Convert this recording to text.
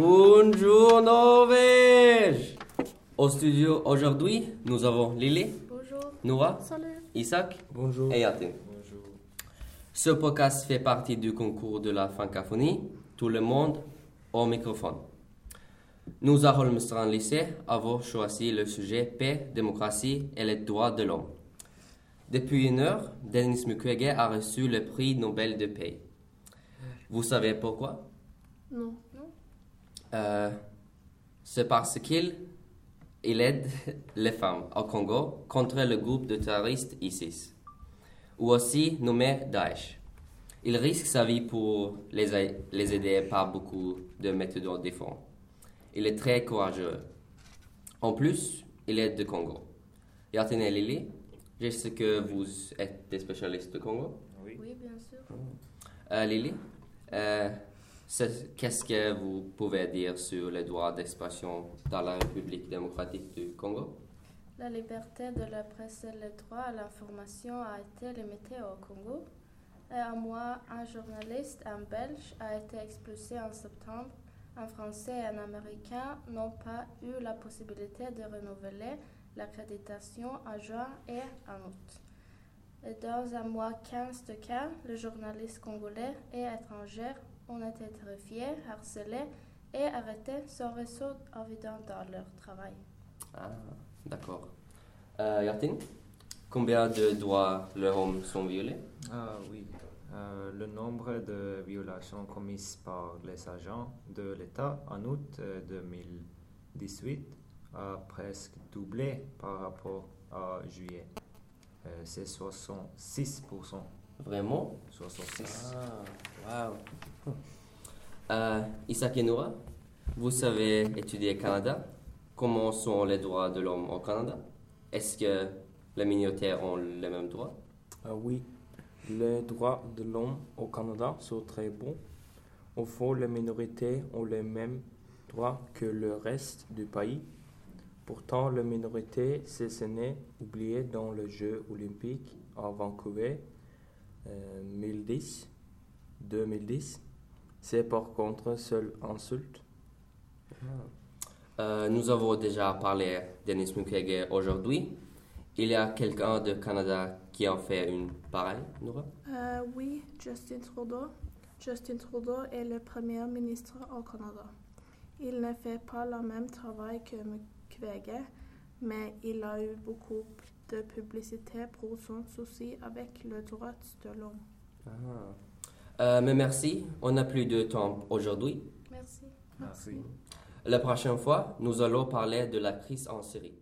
Bonjour Norvège Au studio aujourd'hui, nous avons Lily, Bonjour. Noah, Salut. Isaac Bonjour. et Yatin. Ce podcast fait partie du concours de la francophonie, tout le monde au microphone. Nous avons en lycée avons choisi le sujet paix, démocratie et les droits de l'homme. Depuis une heure, Denis Mukwege a reçu le prix Nobel de paix. Vous savez pourquoi? Non. non. Euh, C'est parce qu'il il aide les femmes au Congo contre le groupe de terroristes ISIS, ou aussi nommé Daesh. Il risque sa vie pour les, les aider par beaucoup de méthodes différentes. Il est très courageux. En plus, il est de Congo. Yatin et Lily, je sais que vous êtes des spécialistes de Congo. Oui. Oui, bien sûr. Euh, Lily, euh, qu'est-ce que vous pouvez dire sur les droits d'expression dans la République démocratique du Congo? La liberté de la presse et le droit à l'information a été limité au Congo. Et à moi, un journaliste, un Belge, a été expulsé en septembre. Un Français et un Américain n'ont pas eu la possibilité de renouveler l'accréditation en juin et en août. Et dans un mois 15 de cas, les journalistes congolais et étrangers ont été terrifiés, harcelés et arrêtés sans réseau évident dans leur travail. Ah, d'accord. Euh, Yatin, combien de droits les hommes sont violés? Ah oui. Euh, le nombre de violations commises par les agents de l'État en août euh, 2018 a presque doublé par rapport à juillet. Euh, C'est 66%. Vraiment? 66. Ah, wow. Euh, Isaac vous avez étudié au Canada. Comment sont les droits de l'homme au Canada? Est-ce que les minoritaires ont les mêmes droits? Ah oui, les droits de l'homme au Canada sont très bons. Au fond, les minorités ont les mêmes droits que le reste du pays. Pourtant, les minorités se sont oubliées dans les Jeux olympiques à Vancouver euh, 2010. 2010. C'est par contre seule insulte. Euh, nous avons déjà parlé de Denis Mukwege aujourd'hui. Il y a quelqu'un de Canada qui en fait une pareille, Nora? Euh, oui, Justin Trudeau. Justin Trudeau est le premier ministre au Canada. Il ne fait pas le même travail que Mukwege, mais il a eu beaucoup de publicité pour son souci avec le droit de l'homme. Ah. Euh, mais merci, on n'a plus de temps aujourd'hui. Merci. Merci. La prochaine fois, nous allons parler de la crise en Syrie.